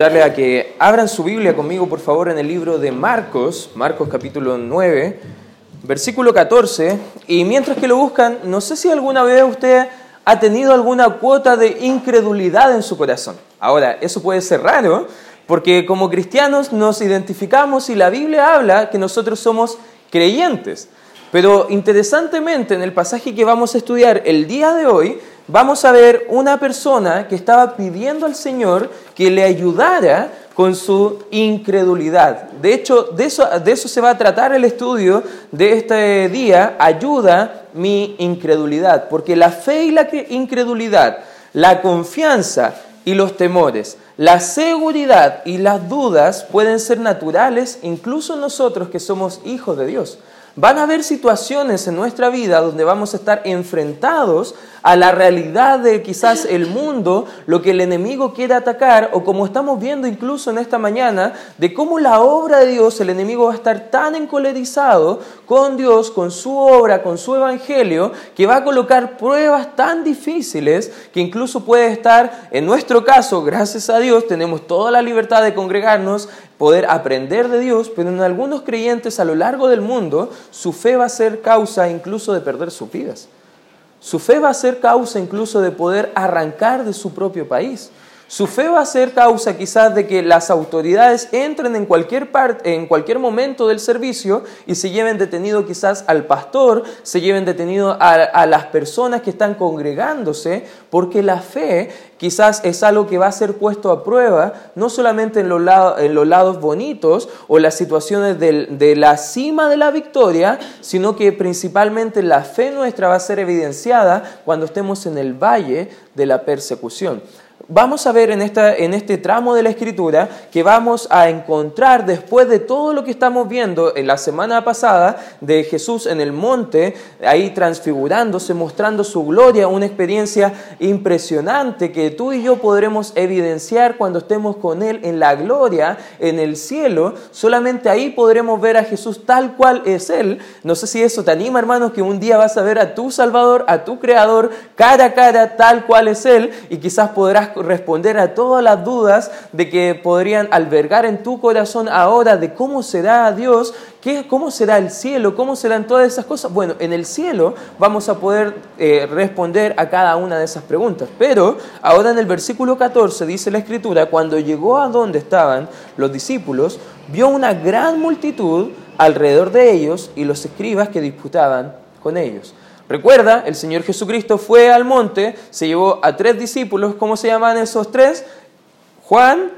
darle a que abran su Biblia conmigo, por favor, en el libro de Marcos, Marcos capítulo 9, versículo 14. Y mientras que lo buscan, no sé si alguna vez usted ha tenido alguna cuota de incredulidad en su corazón. Ahora, eso puede ser raro, porque como cristianos nos identificamos y la Biblia habla que nosotros somos creyentes. Pero interesantemente, en el pasaje que vamos a estudiar el día de hoy, vamos a ver una persona que estaba pidiendo al Señor que le ayudara con su incredulidad. De hecho, de eso, de eso se va a tratar el estudio de este día, ayuda mi incredulidad, porque la fe y la incredulidad, la confianza y los temores, la seguridad y las dudas pueden ser naturales incluso nosotros que somos hijos de Dios. Van a haber situaciones en nuestra vida donde vamos a estar enfrentados a la realidad de quizás el mundo, lo que el enemigo quiere atacar, o como estamos viendo incluso en esta mañana, de cómo la obra de Dios, el enemigo va a estar tan encolerizado con Dios, con su obra, con su evangelio, que va a colocar pruebas tan difíciles que incluso puede estar, en nuestro caso, gracias a Dios, tenemos toda la libertad de congregarnos, poder aprender de Dios, pero en algunos creyentes a lo largo del mundo, su fe va a ser causa incluso de perder sus vidas. Su fe va a ser causa incluso de poder arrancar de su propio país. Su fe va a ser causa quizás de que las autoridades entren en cualquier, parte, en cualquier momento del servicio y se lleven detenido quizás al pastor, se lleven detenido a, las personas que están congregándose, porque la fe quizás es algo que va a ser puesto a prueba, no solamente en los lados bonitos o las situaciones de la cima de la victoria, sino que principalmente la fe nuestra va a ser evidenciada cuando estemos en el valle de la persecución vamos a ver en, esta, en este tramo de la escritura que vamos a encontrar después de todo lo que estamos viendo en la semana pasada de Jesús en el monte, ahí transfigurándose, mostrando su gloria, una experiencia impresionante que tú y yo podremos evidenciar cuando estemos con Él en la gloria, en el cielo. Solamente ahí podremos ver a Jesús tal cual es Él. No sé si eso te anima, hermanos, que un día vas a ver a tu Salvador, a tu Creador, cara a cara, tal cual es Él, y quizás podrás responder a todas las dudas de que podrían albergar en tu corazón ahora de cómo será Dios, qué, cómo será el cielo, cómo serán todas esas cosas. Bueno, en el cielo vamos a poder eh, responder a cada una de esas preguntas. Pero ahora en el versículo 14 dice la escritura, cuando llegó a donde estaban los discípulos, vio una gran multitud alrededor de ellos y los escribas que disputaban con ellos. Recuerda, el Señor Jesucristo fue al monte, se llevó a tres discípulos, ¿cómo se llaman esos tres? Juan,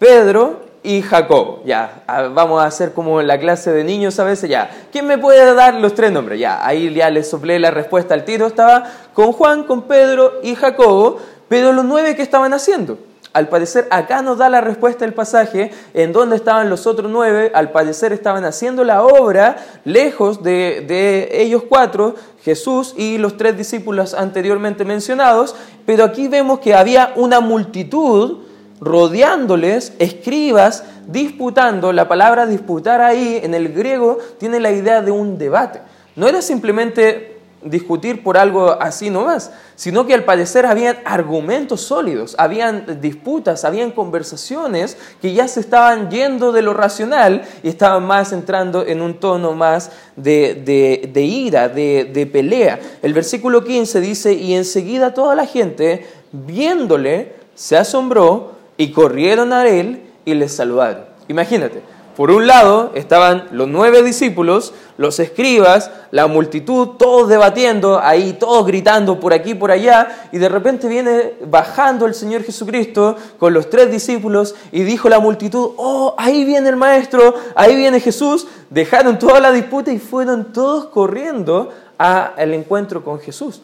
Pedro y Jacob. Ya, vamos a hacer como la clase de niños a veces, ya. ¿Quién me puede dar los tres nombres? Ya, ahí ya le soplé la respuesta al tiro, estaba con Juan, con Pedro y Jacobo, pero los nueve que estaban haciendo. Al parecer acá nos da la respuesta el pasaje en donde estaban los otros nueve, al parecer estaban haciendo la obra lejos de, de, ellos cuatro, Jesús y los tres discípulos anteriormente mencionados, pero aquí vemos que había una multitud rodeándoles, escribas, disputando, la palabra disputar ahí en el griego tiene la idea de un debate. No era simplemente discutir por algo así nomás, sino que al parecer habían argumentos sólidos, habían disputas, habían conversaciones que ya se estaban yendo de lo racional y estaban más entrando en un tono más de, de ira, de, de pelea. El versículo 15 dice, y enseguida toda la gente, viéndole, se asombró y corrieron a él y le saludaron. Imagínate, por un lado estaban los nueve discípulos, los escribas, la multitud, todos debatiendo, ahí todos gritando por aquí, por allá, y de repente viene bajando el Señor Jesucristo con los tres discípulos y dijo la multitud, oh, ahí viene el Maestro, ahí viene Jesús, dejaron toda la disputa y fueron todos corriendo al encuentro con Jesús.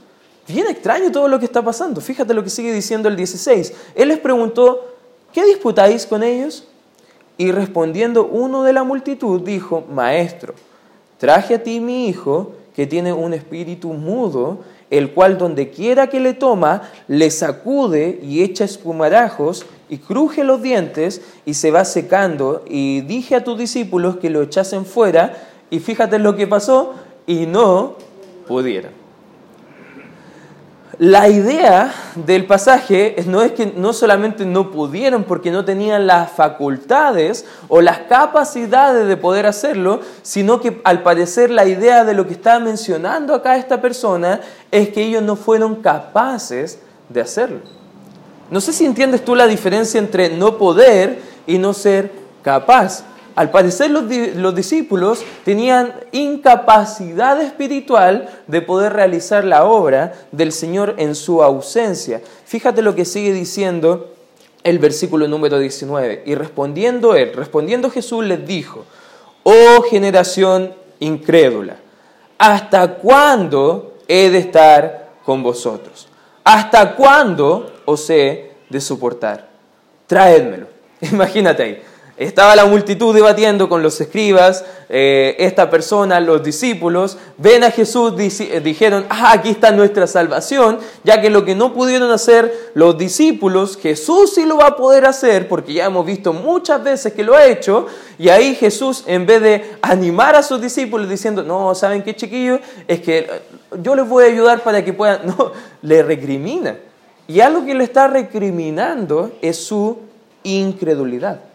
Bien extraño todo lo que está pasando, fíjate lo que sigue diciendo el 16. Él les preguntó, ¿qué disputáis con ellos? Y respondiendo uno de la multitud dijo, Maestro, traje a ti mi hijo que tiene un espíritu mudo, el cual donde quiera que le toma, le sacude y echa espumarajos y cruje los dientes y se va secando. Y dije a tus discípulos que lo echasen fuera y fíjate lo que pasó y no pudieron. La idea del pasaje no es que no solamente no pudieron porque no tenían las facultades o las capacidades de poder hacerlo, sino que al parecer la idea de lo que está mencionando acá esta persona es que ellos no fueron capaces de hacerlo. No sé si entiendes tú la diferencia entre no poder y no ser capaz. Al parecer los, discípulos tenían incapacidad espiritual de poder realizar la obra del Señor en su ausencia. Fíjate lo que sigue diciendo el versículo número 19. Y respondiendo él, respondiendo Jesús les dijo, oh generación incrédula, ¿hasta cuándo he de estar con vosotros? ¿Hasta cuándo os he de soportar? Traédmelo. Imagínate ahí. Estaba la multitud debatiendo con los escribas, eh, esta persona, los discípulos, ven a Jesús, eh, dijeron, ah, aquí está nuestra salvación, ya que lo que no pudieron hacer los discípulos, Jesús sí lo va a poder hacer, porque ya hemos visto muchas veces que lo ha hecho, y ahí Jesús, en vez de animar a sus discípulos diciendo, no, ¿saben qué chiquillos? Es que eh, yo les voy a ayudar para que puedan, no, le recrimina. Y algo que le está recriminando es su incredulidad.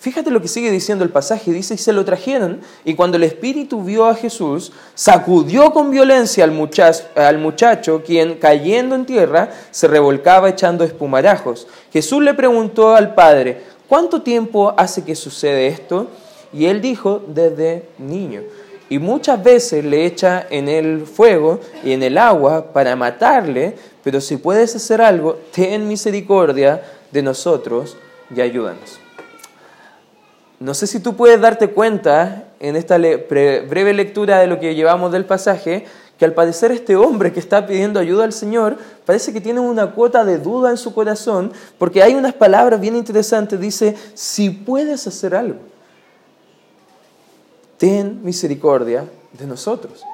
Fíjate lo que sigue diciendo el pasaje, dice, y se lo trajeron, y cuando el Espíritu vio a Jesús, sacudió con violencia al muchacho, al muchacho, quien cayendo en tierra se revolcaba echando espumarajos. Jesús le preguntó al Padre, ¿cuánto tiempo hace que sucede esto? Y él dijo, desde niño. Y muchas veces le echa en el fuego y en el agua para matarle, pero si puedes hacer algo, ten misericordia de nosotros y ayúdanos. No sé si tú puedes darte cuenta en esta breve lectura de lo que llevamos del pasaje, que al parecer este hombre que está pidiendo ayuda al Señor parece que tiene una cuota de duda en su corazón, porque hay unas palabras bien interesantes, dice, si puedes hacer algo, ten misericordia de nosotros.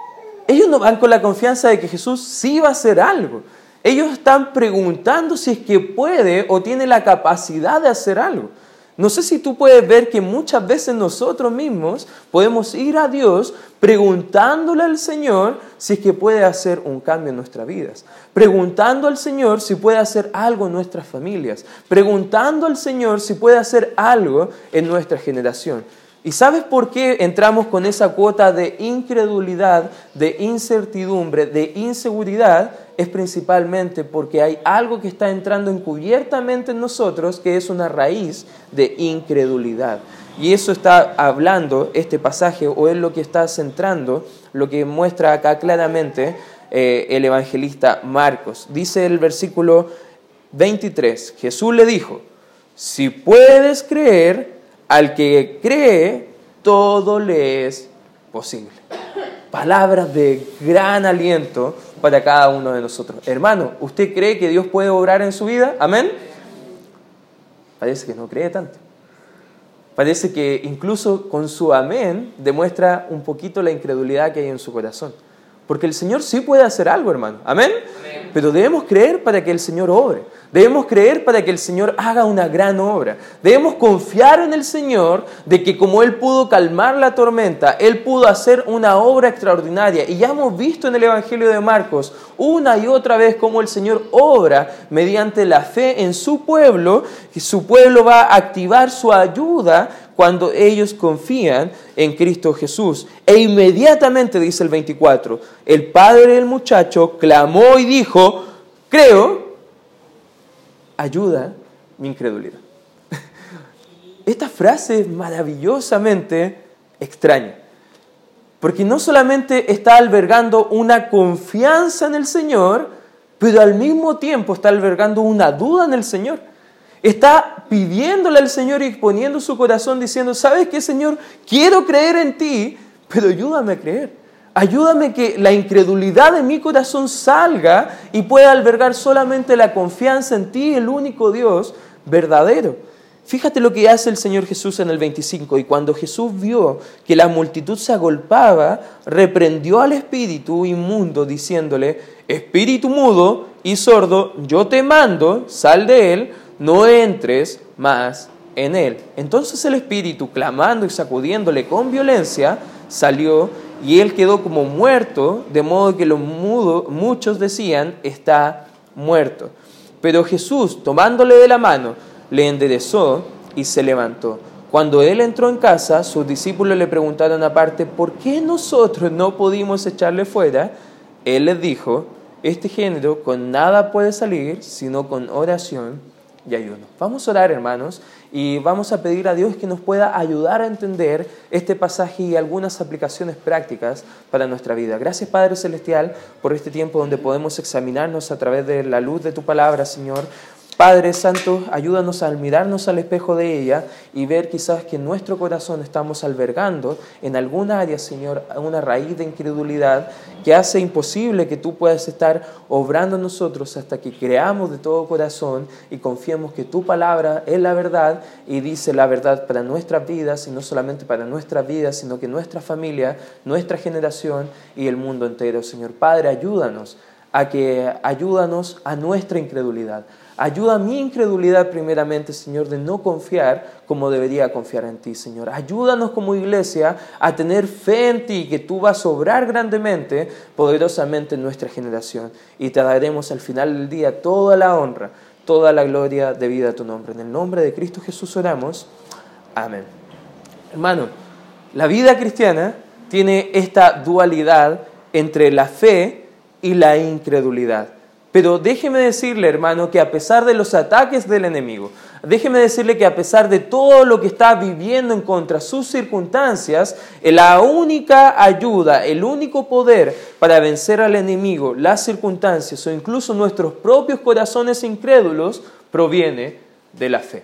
Ellos no van con la confianza de que Jesús sí va a hacer algo. Ellos están preguntando si es que puede o tiene la capacidad de hacer algo. No sé si tú puedes ver que muchas veces nosotros mismos podemos ir a Dios preguntándole al Señor si es que puede hacer un cambio en nuestras vidas, preguntando al Señor si puede hacer algo en nuestras familias, preguntando al Señor si puede hacer algo en nuestra generación. ¿Y sabes por qué entramos con esa cuota de incredulidad, de incertidumbre, de inseguridad? Es principalmente porque hay algo que está entrando encubiertamente en nosotros que es una raíz de incredulidad. Y eso está hablando este pasaje o es lo que está centrando, lo que muestra acá claramente eh, el evangelista Marcos. Dice el versículo 23, Jesús le dijo, si puedes creer, al que cree, todo le es posible. Palabras de gran aliento para cada uno de nosotros. Hermano, ¿usted cree que Dios puede obrar en su vida? Amén. Parece que no cree tanto. Parece que incluso con su amén demuestra un poquito la incredulidad que hay en su corazón. Porque el Señor sí puede hacer algo, hermano. ¿Amén? Pero debemos creer para que el Señor obre. Debemos creer para que el Señor haga una gran obra. Debemos confiar en el Señor de que como Él pudo calmar la tormenta, Él pudo hacer una obra extraordinaria. Y ya hemos visto en el Evangelio de Marcos una y otra vez cómo el Señor obra mediante la fe en su pueblo, y su pueblo va a activar su ayuda cuando ellos confían en Cristo Jesús. E inmediatamente, dice el 24, el padre del muchacho clamó y dijo, creo, ayuda mi incredulidad. Esta frase es maravillosamente extraña, porque no solamente está albergando una confianza en el Señor, pero al mismo tiempo está albergando una duda en el Señor. Está pidiéndole al Señor y exponiendo su corazón diciendo, ¿sabes qué, Señor? Quiero creer en ti, pero ayúdame a creer. Ayúdame que la incredulidad de mi corazón salga y pueda albergar solamente la confianza en ti, el único Dios verdadero. Fíjate lo que hace el Señor Jesús en el 25. Y cuando Jesús vio que la multitud se agolpaba, reprendió al espíritu inmundo diciéndole, espíritu mudo y sordo, yo te mando, sal de él no entres más en él. Entonces el espíritu, clamando y sacudiéndole con violencia, salió y él quedó como muerto, de modo que los muchos decían, está muerto. Pero Jesús, tomándole de la mano, le enderezó y se levantó. Cuando él entró en casa, sus discípulos le preguntaron aparte, ¿por qué nosotros no pudimos echarle fuera? Él les dijo, este género con nada puede salir sino con oración y ayuno. Vamos a orar, hermanos, y vamos a pedir a Dios que nos pueda ayudar a entender este pasaje y algunas aplicaciones prácticas para nuestra vida. Gracias, Padre Celestial, por este tiempo donde podemos examinarnos a través de la luz de tu palabra, Señor. Padre Santo, ayúdanos a mirarnos al espejo de ella y ver quizás que en nuestro corazón estamos albergando en alguna área, Señor, una raíz de incredulidad que hace imposible que tú puedas estar obrando en nosotros hasta que creamos de todo corazón y confiemos que tu palabra es la verdad y dice la verdad para nuestras vidas y no solamente para nuestras vidas, sino que nuestra familia, nuestra generación y el mundo entero. Señor Padre, ayúdanos a que ayúdanos a nuestra incredulidad Ayuda a mi incredulidad primeramente, Señor, de no confiar como debería confiar en ti, Señor. Ayúdanos como iglesia a tener fe en ti, que tú vas a obrar grandemente, poderosamente en nuestra generación. Y te daremos al final del día toda la honra, toda la gloria debida a tu nombre. En el nombre de Cristo Jesús oramos. Amén. Hermano, la vida cristiana tiene esta dualidad entre la fe y la incredulidad. Pero déjeme decirle, hermano, que a pesar de los ataques del enemigo, déjeme decirle que a pesar de todo lo que está viviendo en contra sus circunstancias, la única ayuda, el único poder para vencer al enemigo, las circunstancias o incluso nuestros propios corazones incrédulos proviene de la fe.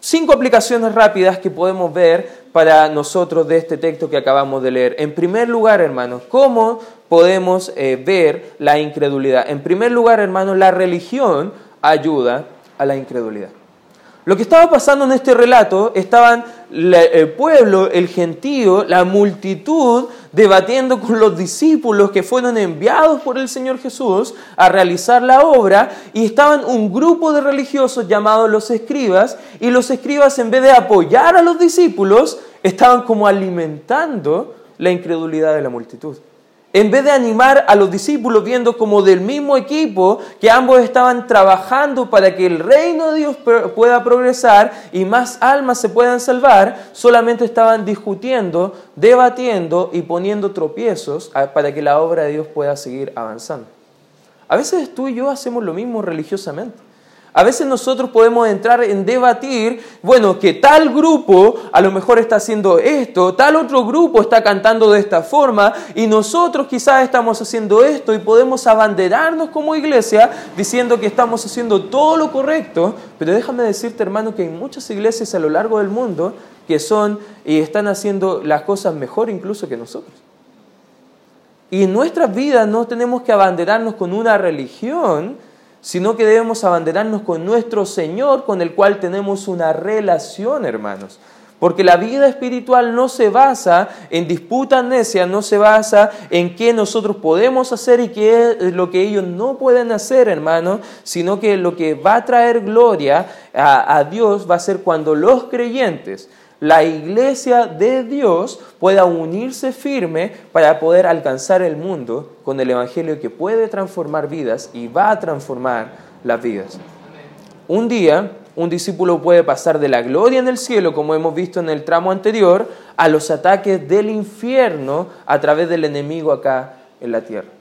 Cinco aplicaciones rápidas que podemos ver para nosotros de este texto que acabamos de leer. En primer lugar, hermanos, ¿cómo podemos eh, ver la incredulidad? En primer lugar, hermanos, la religión ayuda a la incredulidad. Lo que estaba pasando en este relato, estaban el pueblo, el gentío, la multitud debatiendo con los discípulos que fueron enviados por el Señor Jesús a realizar la obra y estaban un grupo de religiosos llamados los escribas y los escribas en vez de apoyar a los discípulos estaban como alimentando la incredulidad de la multitud. En vez de animar a los discípulos viendo como del mismo equipo que ambos estaban trabajando para que el reino de Dios pueda progresar y más almas se puedan salvar, solamente estaban discutiendo, debatiendo y poniendo tropiezos para que la obra de Dios pueda seguir avanzando. A veces tú y yo hacemos lo mismo religiosamente. A veces nosotros podemos entrar en debatir, bueno, que tal grupo a lo mejor está haciendo esto, tal otro grupo está cantando de esta forma y nosotros quizás estamos haciendo esto y podemos abanderarnos como iglesia diciendo que estamos haciendo todo lo correcto, pero déjame decirte hermano que hay muchas iglesias a lo largo del mundo que son y están haciendo las cosas mejor incluso que nosotros. Y en nuestras vidas no tenemos que abanderarnos con una religión, sino que debemos abandonarnos con nuestro Señor, con el cual tenemos una relación, hermanos. Porque la vida espiritual no se basa en disputa necia, no se basa en qué nosotros podemos hacer y qué es lo que ellos no pueden hacer, hermanos, sino que lo que va a traer gloria a, a Dios va a ser cuando los creyentes la iglesia de Dios pueda unirse firme para poder alcanzar el mundo con el Evangelio que puede transformar vidas y va a transformar las vidas. Un día, un discípulo puede pasar de la gloria en el cielo, como hemos visto en el tramo anterior, a los ataques del infierno a través del enemigo acá en la tierra.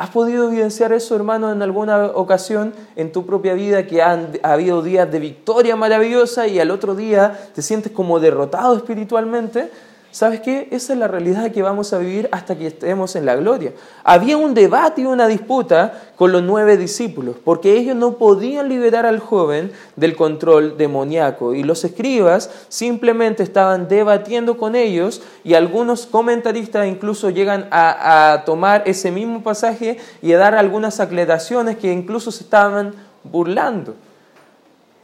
¿Has podido evidenciar eso, hermano, en alguna ocasión en tu propia vida que han ha habido días de victoria maravillosa y al otro día te sientes como derrotado espiritualmente? ¿Sabes qué? Esa es la realidad que vamos a vivir hasta que estemos en la gloria. Había un debate y una disputa con los nueve discípulos, porque ellos no podían liberar al joven del control demoníaco. Y los escribas simplemente estaban debatiendo con ellos y algunos comentaristas incluso llegan a, a tomar ese mismo pasaje y a dar algunas aclaraciones que incluso se estaban burlando.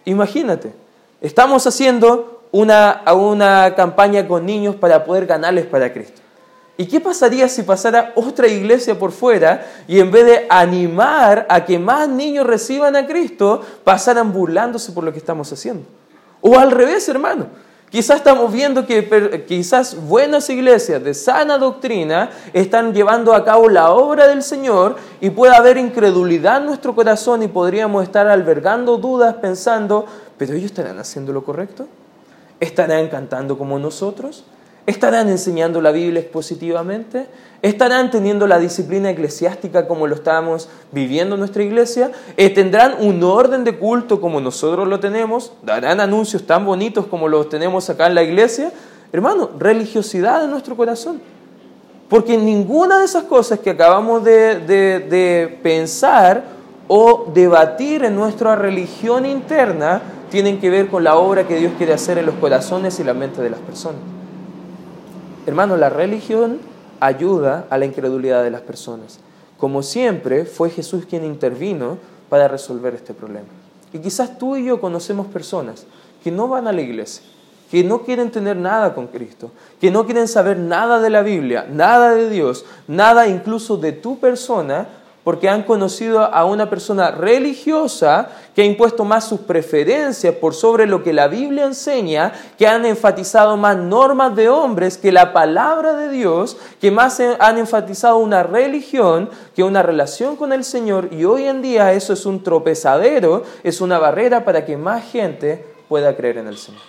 Imagínate, estamos haciendo una, a una campaña con niños para poder ganarles para Cristo. ¿Y qué pasaría si pasara otra iglesia por fuera y en vez de animar a que más niños reciban a Cristo, pasaran burlándose por lo que estamos haciendo? O al revés, hermano. Quizás estamos viendo que quizás buenas iglesias de sana doctrina están llevando a cabo la obra del Señor y puede haber incredulidad en nuestro corazón y podríamos estar albergando dudas pensando, pero ellos estarán haciendo lo correcto? ¿Estarán cantando como nosotros? ¿Estarán enseñando la Biblia expositivamente? ¿Estarán teniendo la disciplina eclesiástica como lo estamos viviendo en nuestra iglesia? Eh, ¿Tendrán un orden de culto como nosotros lo tenemos? ¿Darán anuncios tan bonitos como los tenemos acá en la iglesia? Hermano, religiosidad en nuestro corazón. Porque ninguna de esas cosas que acabamos de, de pensar o debatir en nuestra religión interna tienen que ver con la obra que Dios quiere hacer en los corazones y la mente de las personas. Hermano, la religión ayuda a la incredulidad de las personas. Como siempre, fue Jesús quien intervino para resolver este problema. Y quizás tú y yo conocemos personas que no van a la iglesia, que no quieren tener nada con Cristo, que no quieren saber nada de la Biblia, nada de Dios, nada incluso de tu persona, porque han conocido a una persona religiosa que ha impuesto más sus preferencias por sobre lo que la Biblia enseña, que han enfatizado más normas de hombres que la palabra de Dios, que más han enfatizado una religión que una relación con el Señor y hoy en día eso es un tropezadero, es una barrera para que más gente pueda creer en el Señor.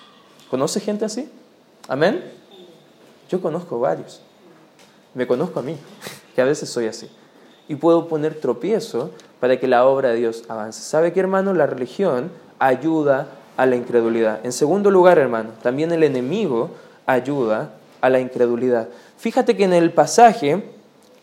¿Conoce gente así? Amén. Yo conozco varios. Me conozco a mí, que a veces soy así y puedo poner tropiezo para que la obra de Dios avance. ¿Sabe qué, hermano? La religión ayuda a la incredulidad. En segundo lugar, hermano, también el enemigo ayuda a la incredulidad. Fíjate que en el pasaje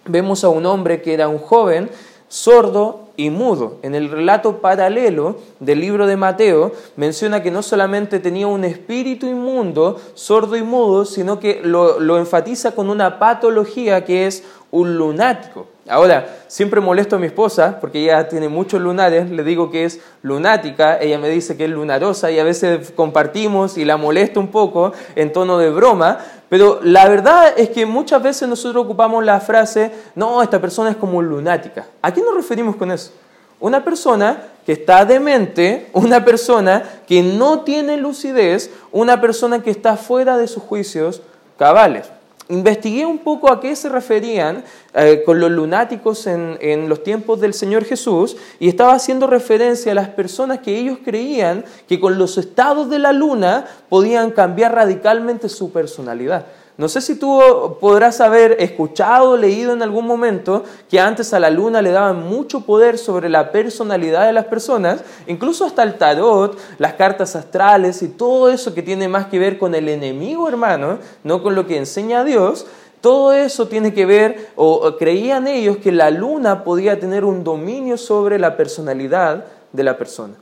vemos a un hombre que era un joven sordo y mudo. En el relato paralelo del libro de Mateo menciona que no solamente tenía un espíritu inmundo, sordo y mudo, sino que lo, lo enfatiza con una patología que es un lunático. Ahora, siempre molesto a mi esposa, porque ella tiene muchos lunares, le digo que es lunática, ella me dice que es lunarosa y a veces compartimos y la molesto un poco en tono de broma, pero la verdad es que muchas veces nosotros ocupamos la frase, no, esta persona es como lunática. ¿A qué nos referimos con eso? Una persona que está demente, una persona que no tiene lucidez, una persona que está fuera de sus juicios cabales investigué un poco a qué se referían eh, con los lunáticos en, en, los tiempos del Señor Jesús y estaba haciendo referencia a las personas que ellos creían que con los estados de la luna podían cambiar radicalmente su personalidad. No sé si tú podrás haber escuchado leído en algún momento que antes a la luna le daban mucho poder sobre la personalidad de las personas, incluso hasta el tarot, las cartas astrales y todo eso que tiene más que ver con el enemigo, hermano, no con lo que enseña Dios. Todo eso tiene que ver, o creían ellos que la luna podía tener un dominio sobre la personalidad de la persona.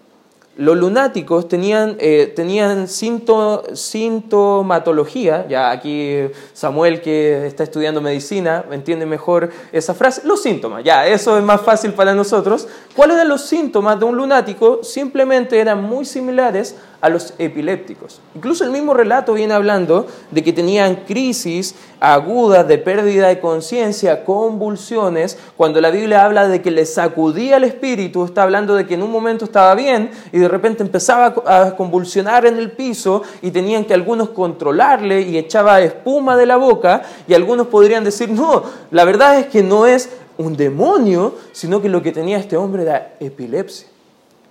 Los lunáticos tenían, eh, tenían sintomatología, ya aquí Samuel que está estudiando medicina entiende mejor esa frase, los síntomas, ya, eso es más fácil para nosotros. ¿Cuáles eran los síntomas de un lunático? Simplemente eran muy similares a los epilépticos. Incluso el mismo relato viene hablando de que tenían crisis agudas de pérdida de conciencia, convulsiones. Cuando la Biblia habla de que le sacudía el espíritu, está hablando de que en un momento estaba bien y de repente empezaba a convulsionar en el piso y tenían que algunos controlarle y echaba espuma de la boca y algunos podrían decir, no, la verdad es que no es un demonio, sino que lo que tenía este hombre era epilepsia.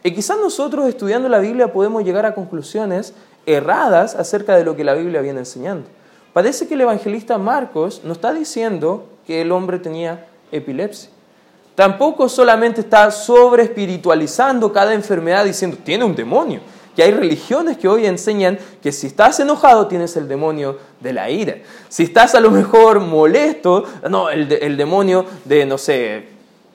Y quizás nosotros estudiando la Biblia podemos llegar a conclusiones erradas acerca de lo que la Biblia viene enseñando. Parece que el evangelista Marcos no está diciendo que el hombre tenía epilepsia. Tampoco solamente está sobre espiritualizando cada enfermedad diciendo tiene un demonio. Que hay religiones que hoy enseñan que si estás enojado tienes el demonio de la ira. Si estás a lo mejor molesto, no, el, el demonio de, no sé,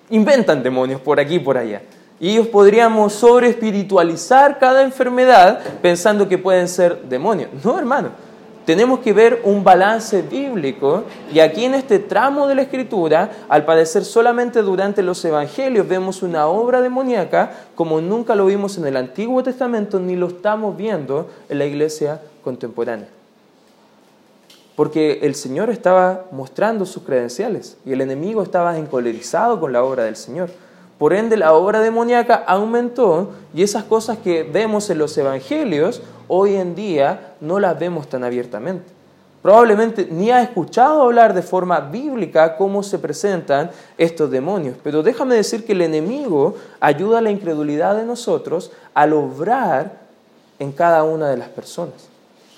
inventan demonios por aquí y por allá. Y ellos podríamos sobre espiritualizar cada enfermedad pensando que pueden ser demonios. No, hermano. Tenemos que ver un balance bíblico y aquí en este tramo de la escritura, al parecer solamente durante los evangelios vemos una obra demoníaca como nunca lo vimos en el Antiguo Testamento ni lo estamos viendo en la iglesia contemporánea. Porque el Señor estaba mostrando sus credenciales y el enemigo estaba encolerizado con la obra del Señor. Por ende, la obra demoníaca aumentó y esas cosas que vemos en los evangelios hoy en día no las vemos tan abiertamente. Probablemente ni has escuchado hablar de forma bíblica cómo se presentan estos demonios, pero déjame decir que el enemigo ayuda a la incredulidad de nosotros al obrar en cada una de las personas.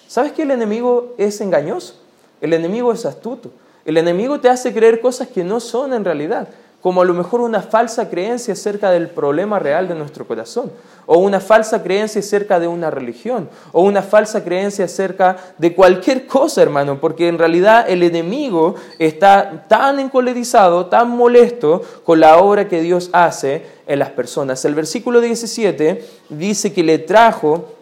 ¿Sabes que el enemigo es engañoso? El enemigo es astuto. El enemigo te hace creer cosas que no son en realidad como a lo mejor una falsa creencia acerca del problema real de nuestro corazón, o una falsa creencia acerca de una religión, o una falsa creencia acerca de cualquier cosa, hermano, porque en realidad el enemigo está tan encolerizado, tan molesto con la obra que Dios hace en las personas. El versículo 17 dice que le trajo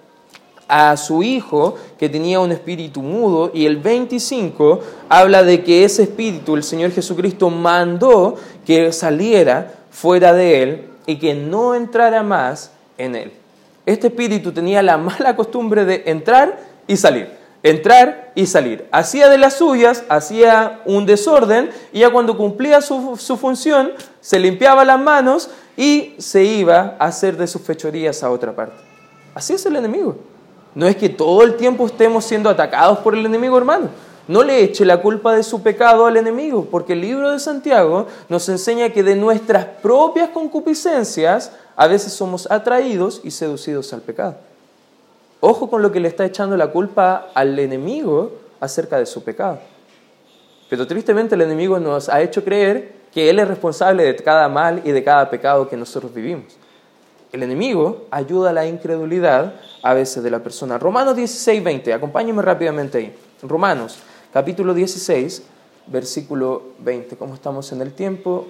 a su hijo que tenía un espíritu mudo y el 25 habla de que ese espíritu el Señor Jesucristo mandó que saliera fuera de él y que no entrara más en él. Este espíritu tenía la mala costumbre de entrar y salir, entrar y salir. Hacía de las suyas, hacía un desorden y ya cuando cumplía su, su función se limpiaba las manos y se iba a hacer de sus fechorías a otra parte. Así es el enemigo. No es que todo el tiempo estemos siendo atacados por el enemigo, hermano. No le eche la culpa de su pecado al enemigo, porque el libro de Santiago nos enseña que de nuestras propias concupiscencias a veces somos atraídos y seducidos al pecado. Ojo con lo que le está echando la culpa al enemigo acerca de su pecado. Pero tristemente el enemigo nos ha hecho creer que Él es responsable de cada mal y de cada pecado que nosotros vivimos. El enemigo ayuda a la incredulidad a veces de la persona. Romanos 16, 20, acompáñenme rápidamente ahí. Romanos, capítulo 16, versículo 20. ¿Cómo estamos en el tiempo?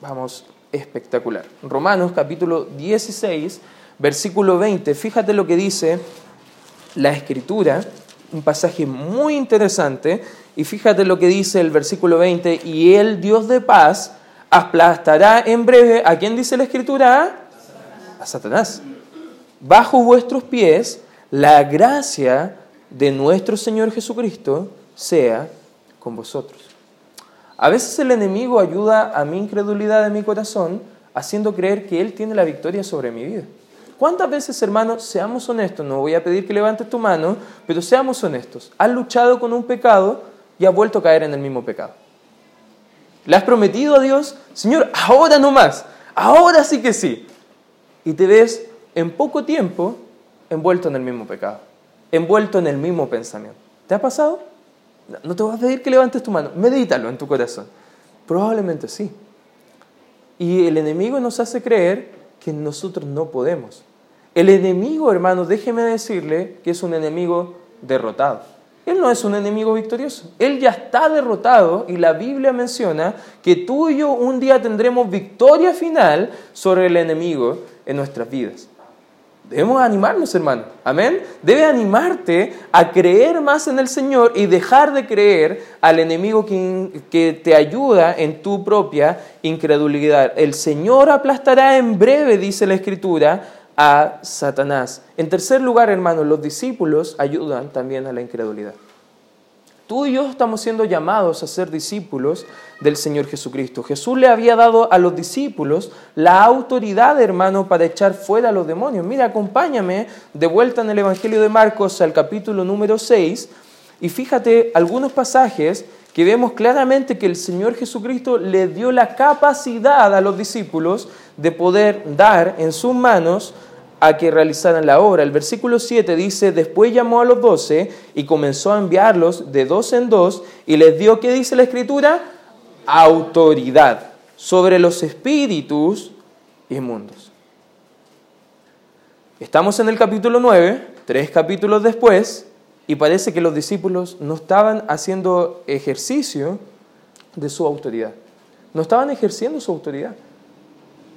Vamos, espectacular. Romanos, capítulo 16, versículo 20. Fíjate lo que dice la escritura, un pasaje muy interesante. Y fíjate lo que dice el versículo 20. Y el Dios de paz aplastará en breve, ¿a quién dice la escritura? a Satanás. Bajo vuestros pies, la gracia de nuestro Señor Jesucristo sea con vosotros. A veces el enemigo ayuda a mi incredulidad de mi corazón haciendo creer que Él tiene la victoria sobre mi vida. ¿Cuántas veces, hermanos, seamos honestos? No voy a pedir que levantes tu mano, pero seamos honestos. Has luchado con un pecado y has vuelto a caer en el mismo pecado. Le has prometido a Dios, Señor, ahora no más, ahora sí que sí y te ves en poco tiempo envuelto en el mismo pecado, envuelto en el mismo pensamiento. ¿Te ha pasado? No te voy a pedir que levantes tu mano, medítalo en tu corazón. Probablemente sí. Y el enemigo nos hace creer que nosotros no podemos. El enemigo, hermano, déjeme decirle que es un enemigo derrotado. Él no es un enemigo victorioso. Él ya está derrotado y la Biblia menciona que tú y yo un día tendremos victoria final sobre el enemigo en nuestras vidas. Debemos animarnos, hermano. Amén. Debe animarte a creer más en el Señor y dejar de creer al enemigo que, que, te ayuda en tu propia incredulidad. El Señor aplastará en breve, dice la Escritura, a Satanás. En tercer lugar, hermano, los discípulos ayudan también a la incredulidad. Tú y yo estamos siendo llamados a ser discípulos del Señor Jesucristo. Jesús le había dado a los discípulos la autoridad, hermano, para echar fuera a los demonios. Mira, acompáñame de vuelta en el Evangelio de Marcos al capítulo número 6 y fíjate algunos pasajes que vemos claramente que el Señor Jesucristo le dio la capacidad a los discípulos de poder dar en sus manos a que realizaran la obra. El versículo 7 dice, después llamó a los doce y comenzó a enviarlos de dos en dos y les dio, ¿qué dice la escritura? Autoridad sobre los espíritus inmundos. Estamos en el capítulo 9, tres capítulos después, y parece que los discípulos no estaban haciendo ejercicio de su autoridad. No estaban ejerciendo su autoridad.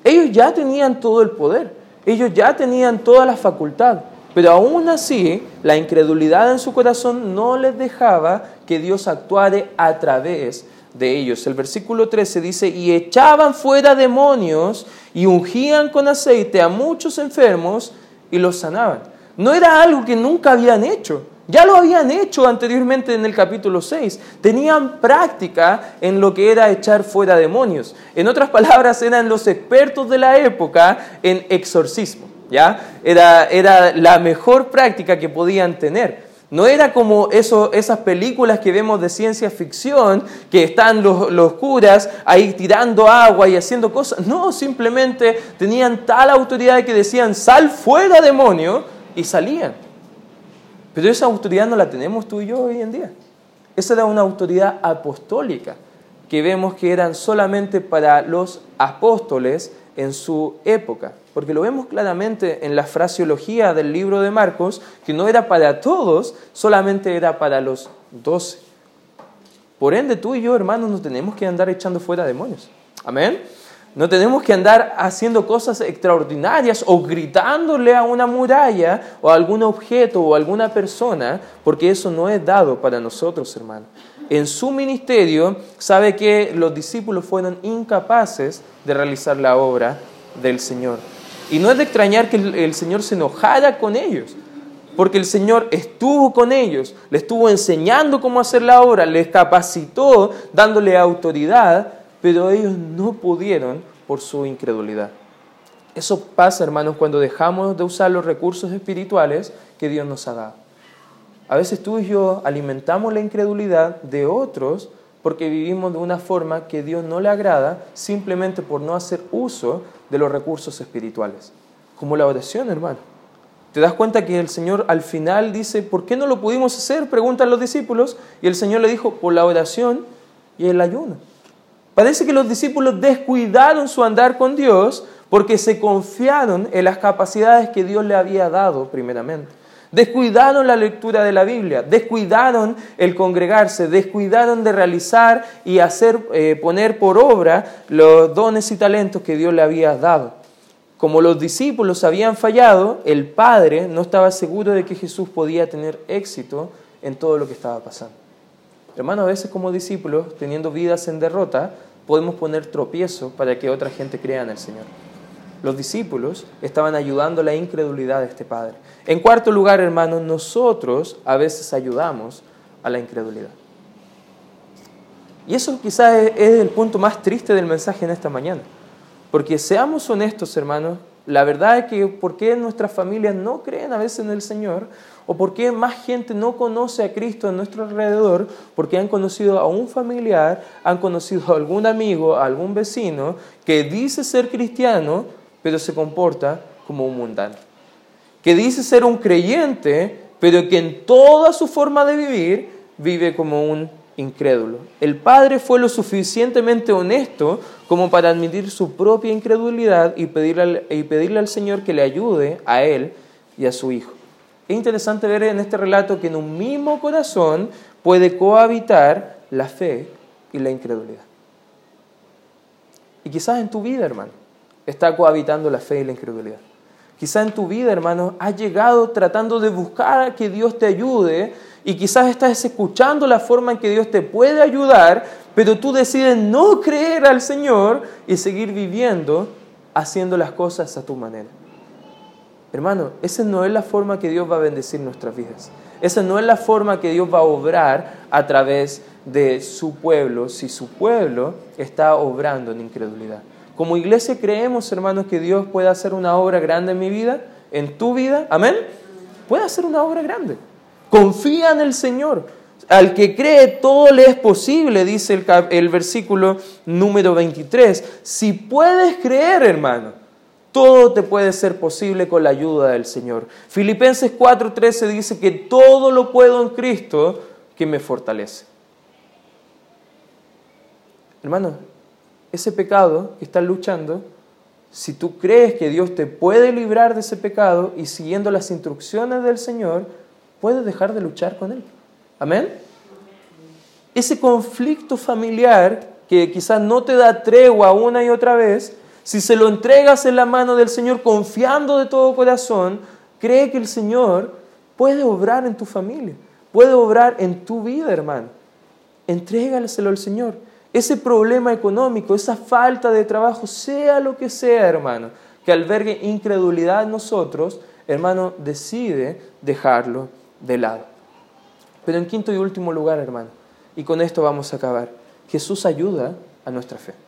Ellos ya tenían todo el poder. Ellos ya tenían toda la facultad, pero aún así la incredulidad en su corazón no les dejaba que Dios actuare a través de ellos. El versículo 13 dice, y echaban fuera demonios y ungían con aceite a muchos enfermos y los sanaban. No era algo que nunca habían hecho. Ya lo habían hecho anteriormente en el capítulo 6. Tenían práctica en lo que era echar fuera demonios. En otras palabras, eran los expertos de la época en exorcismo. ¿ya? Era, era la mejor práctica que podían tener. No era como esas películas que vemos de ciencia ficción, que están los, los, curas ahí tirando agua y haciendo cosas. No, simplemente tenían tal autoridad que decían, sal fuera demonio, y salían. Pero esa autoridad no la tenemos tú y yo hoy en día. Esa era una autoridad apostólica que vemos que eran solamente para los apóstoles en su época, porque lo vemos claramente en la fraseología del libro de Marcos, que no era para todos, solamente era para los doce. Por ende, tú y yo, hermanos, no tenemos que andar echando fuera demonios. Amén. No tenemos que andar haciendo cosas extraordinarias o gritándole a una muralla o a algún objeto o a alguna persona, porque eso no es dado para nosotros, hermanos en su ministerio sabe que los discípulos fueron incapaces de realizar la obra del Señor. Y no es de extrañar que el, Señor se enojara con ellos, porque el Señor estuvo con ellos, les estuvo enseñando cómo hacer la obra, les capacitó, dándole autoridad, pero ellos no pudieron por su incredulidad. Eso pasa, hermanos, cuando dejamos de usar los recursos espirituales que Dios nos ha dado. A veces tú y yo alimentamos la incredulidad de otros porque vivimos de una forma que Dios no le agrada simplemente por no hacer uso de los recursos espirituales. Como la oración, hermano. ¿Te das cuenta que el Señor al final dice, ¿por qué no lo pudimos hacer? Preguntan los discípulos. Y el Señor le dijo, por la oración y el ayuno. Parece que los discípulos descuidaron su andar con Dios porque se confiaron en las capacidades que Dios le había dado primeramente. Descuidaron la lectura de la Biblia, descuidaron el congregarse, descuidaron de realizar y hacer, eh, poner por obra los dones y talentos que Dios le había dado. Como los discípulos habían fallado, el Padre no estaba seguro de que Jesús podía tener éxito en todo lo que estaba pasando. Hermano, a veces como discípulos, teniendo vidas en derrota, podemos poner tropiezo para que otra gente crea en el Señor. Los discípulos estaban ayudando la incredulidad de este Padre. En cuarto lugar, hermanos, nosotros a veces ayudamos a la incredulidad. Y eso quizás es el punto más triste del mensaje en esta mañana. Porque seamos honestos, hermanos, la verdad es que por qué nuestras familias no creen a veces en el Señor, o por qué más gente no conoce a Cristo en nuestro alrededor, porque han conocido a un familiar, han conocido a algún amigo, a algún vecino, que dice ser cristiano, pero se comporta como un mundano que dice ser un creyente, pero que en toda su forma de vivir vive como un incrédulo. El padre fue lo suficientemente honesto como para admitir su propia incredulidad y pedirle, al, y pedirle al Señor que le ayude a él y a su hijo. Es interesante ver en este relato que en un mismo corazón puede cohabitar la fe y la incredulidad. Y quizás en tu vida, hermano, está cohabitando la fe y la incredulidad. Quizá en tu vida, hermano, has llegado tratando de buscar que Dios te ayude y quizás estás escuchando la forma en que Dios te puede ayudar, pero tú decides no creer al Señor y seguir viviendo haciendo las cosas a tu manera. Hermano, esa no es la forma que Dios va a bendecir nuestras vidas. Esa no es la forma que Dios va a obrar a través de su pueblo si su pueblo está obrando en incredulidad. Como iglesia creemos, hermanos, que Dios puede hacer una obra grande en mi vida, en tu vida. Amén. Puede hacer una obra grande. Confía en el Señor. Al que cree todo le es posible, dice el, el versículo número 23. Si puedes creer, hermano, todo te puede ser posible con la ayuda del Señor. Filipenses 4:13 dice que todo lo puedo en Cristo que me fortalece. Hermano, ese pecado que estás luchando, si tú crees que Dios te puede librar de ese pecado y siguiendo las instrucciones del Señor, puedes dejar de luchar con Él. Amén. Ese conflicto familiar que quizás no te da tregua una y otra vez, si se lo entregas en la mano del Señor confiando de todo corazón, cree que el Señor puede obrar en tu familia, puede obrar en tu vida, hermano. Entrégaselo al Señor ese problema económico, esa falta de trabajo, sea lo que sea, hermano, que albergue incredulidad en nosotros, hermano, decide dejarlo de lado. Pero en quinto y último lugar, hermano, y con esto vamos a acabar, Jesús ayuda a nuestra fe.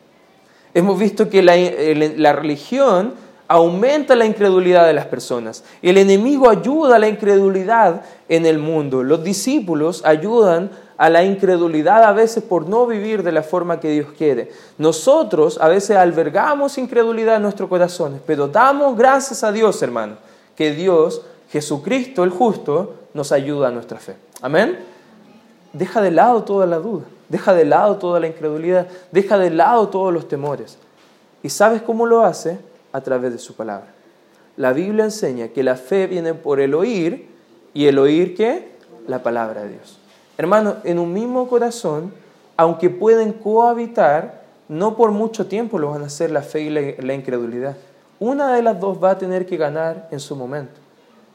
Hemos visto que la, religión aumenta la incredulidad de las personas. El enemigo ayuda a la incredulidad en el mundo. Los discípulos ayudan a la incredulidad a veces por no vivir de la forma que Dios quiere. Nosotros a veces albergamos incredulidad en nuestros corazones, pero damos gracias a Dios, hermano, que Dios, Jesucristo el justo, nos ayuda a nuestra fe. Amén. Deja de lado toda la duda, deja de lado toda la incredulidad, deja de lado todos los temores. ¿Y sabes cómo lo hace? A través de su palabra. La Biblia enseña que la fe viene por el oír y el oír qué? La palabra de Dios. Hermano, en un mismo corazón, aunque pueden cohabitar, no por mucho tiempo lo van a hacer la fe y la, incredulidad. Una de las dos va a tener que ganar en su momento.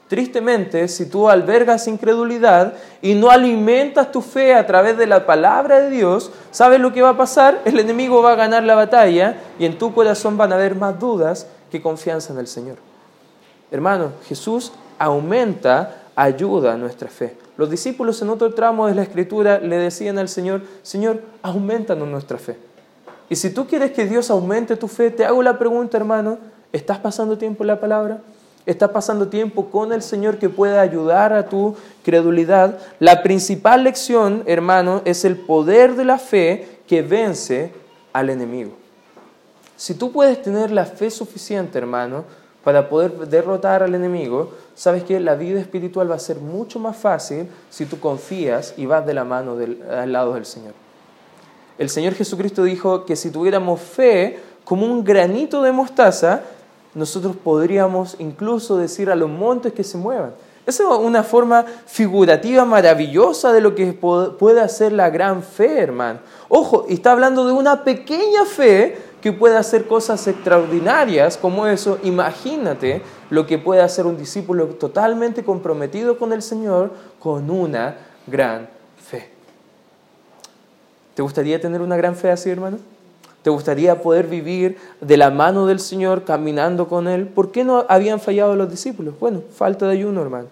Tristemente, si tú albergas incredulidad y no alimentas tu fe a través de la palabra de Dios, ¿sabes lo que va a pasar? El enemigo va a ganar la batalla y en tu corazón van a haber más dudas que confianza en el Señor. Hermano, Jesús aumenta, ayuda a nuestra fe. Los discípulos en otro tramo de la escritura le decían al Señor, Señor, aumentanos nuestra fe. Y si tú quieres que Dios aumente tu fe, te hago la pregunta, hermano, ¿estás pasando tiempo en la palabra? ¿Estás pasando tiempo con el Señor que pueda ayudar a tu credulidad? La principal lección, hermano, es el poder de la fe que vence al enemigo. Si tú puedes tener la fe suficiente, hermano, para poder derrotar al enemigo, sabes que la vida espiritual va a ser mucho más fácil si tú confías y vas de la mano al lado del Señor. El Señor Jesucristo dijo que si tuviéramos fe como un granito de mostaza, nosotros podríamos incluso decir a los montes que se muevan. Esa es una forma figurativa maravillosa de lo que puede hacer la gran fe, hermano. Ojo, está hablando de una pequeña fe que puede hacer cosas extraordinarias como eso, imagínate lo que puede hacer un discípulo totalmente comprometido con el Señor con una gran fe. ¿Te gustaría tener una gran fe así, hermano? ¿Te gustaría poder vivir de la mano del Señor, caminando con Él? ¿Por qué no habían fallado los discípulos? Bueno, falta de ayuno, hermano.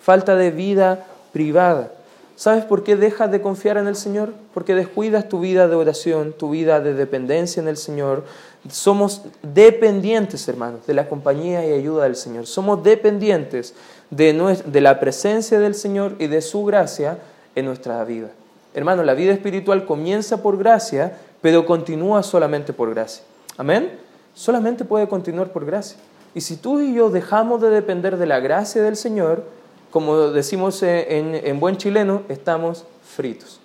Falta de vida privada. ¿Sabes por qué dejas de confiar en el Señor? Porque descuidas tu vida de oración, tu vida de dependencia en el Señor. Somos dependientes, hermanos, de la compañía y ayuda del Señor. Somos dependientes de, de la presencia del Señor y de su gracia en nuestra vida. Hermano, la vida espiritual comienza por gracia, pero continúa solamente por gracia. Amén. Solamente puede continuar por gracia. Y si tú y yo dejamos de depender de la gracia del Señor, como decimos en, buen chileno, estamos fritos,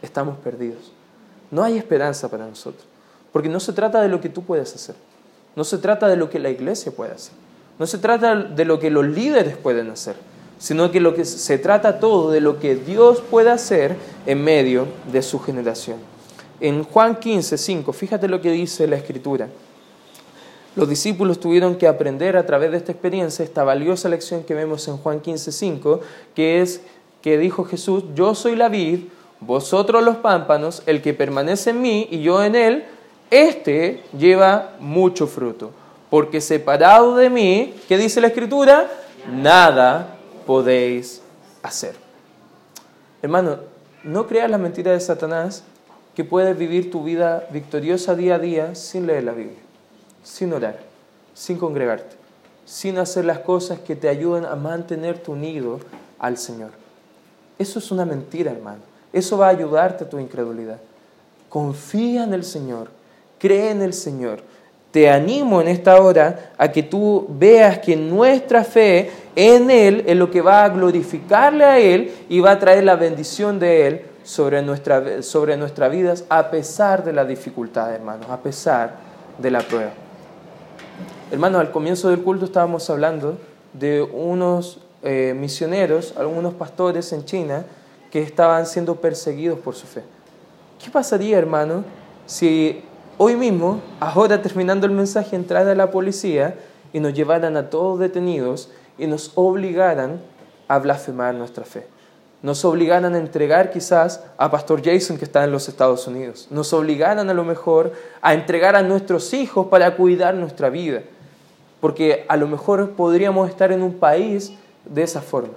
estamos perdidos. No hay esperanza para nosotros, porque no se trata de lo que tú puedes hacer, no se trata de lo que la iglesia puede hacer, no se trata de lo que los líderes pueden hacer, sino que lo que se trata todo de lo que Dios puede hacer en medio de su generación. En Juan 15, 5, fíjate lo que dice la escritura. Los discípulos tuvieron que aprender a través de esta experiencia esta valiosa lección que vemos en Juan 15:5, que es que dijo Jesús, yo soy la vid, vosotros los pámpanos, el que permanece en mí y yo en él, este lleva mucho fruto, porque separado de mí, ¿qué dice la escritura? Nada podéis hacer. Hermano, no creas la mentira de Satanás que puedes vivir tu vida victoriosa día a día sin leer la Biblia sin orar, sin congregarte, sin hacer las cosas que te ayuden a mantenerte unido al Señor. Eso es una mentira, hermano. Eso va a ayudarte a tu incredulidad. Confía en el Señor, cree en el Señor. Te animo en esta hora a que tú veas que nuestra fe en Él es lo que va a glorificarle a Él y va a traer la bendición de Él sobre, nuestra, sobre nuestras vidas a pesar de la dificultad, hermanos, a pesar de la prueba. Hermanos, al comienzo del culto estábamos hablando de unos eh, misioneros, algunos pastores en China que estaban siendo perseguidos por su fe. ¿Qué pasaría, hermano, si hoy mismo, ahora terminando el mensaje, entrara la policía y nos llevaran a todos detenidos y nos obligaran a blasfemar nuestra fe? Nos obligaran a entregar quizás a Pastor Jason que está en los Estados Unidos. Nos obligaran a lo mejor a entregar a nuestros hijos para cuidar nuestra vida porque a lo mejor podríamos estar en un país de esa forma.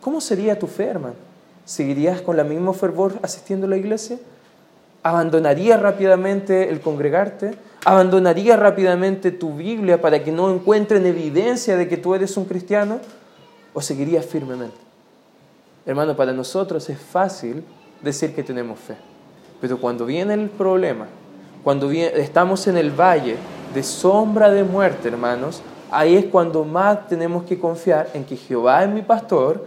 ¿Cómo sería tu fe, hermano? ¿Seguirías con la mismo fervor asistiendo a la iglesia? ¿Abandonarías rápidamente el congregarte? ¿Abandonaría rápidamente tu Biblia para que no encuentren evidencia de que tú eres un cristiano? ¿O seguirías firmemente? Hermano, para nosotros es fácil decir que tenemos fe, pero cuando viene el problema, cuando estamos en el valle de sombra de muerte, hermanos, ahí es cuando más tenemos que confiar en que Jehová es mi pastor,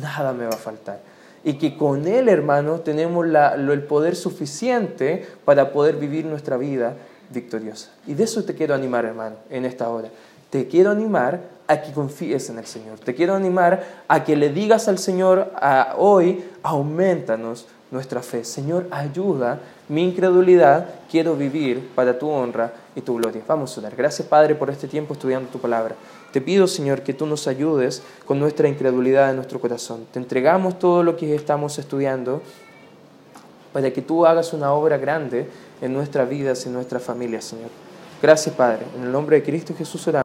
nada me va a faltar. Y que con Él, hermano, tenemos el poder suficiente para poder vivir nuestra vida victoriosa. Y de eso te quiero animar, hermano, en esta hora. Te quiero animar a que confíes en el Señor. Te quiero animar a que le digas al Señor hoy, aumentanos nuestra fe. Señor, ayuda mi incredulidad, quiero vivir para tu honra y tu gloria. Vamos a orar. Gracias, Padre, por este tiempo estudiando tu palabra. Te pido, Señor, que tú nos ayudes con nuestra incredulidad en nuestro corazón. Te entregamos todo lo que estamos estudiando para que tú hagas una obra grande en nuestras vidas, en nuestra familia, Señor. Gracias, Padre. En el nombre de Cristo Jesús oramos.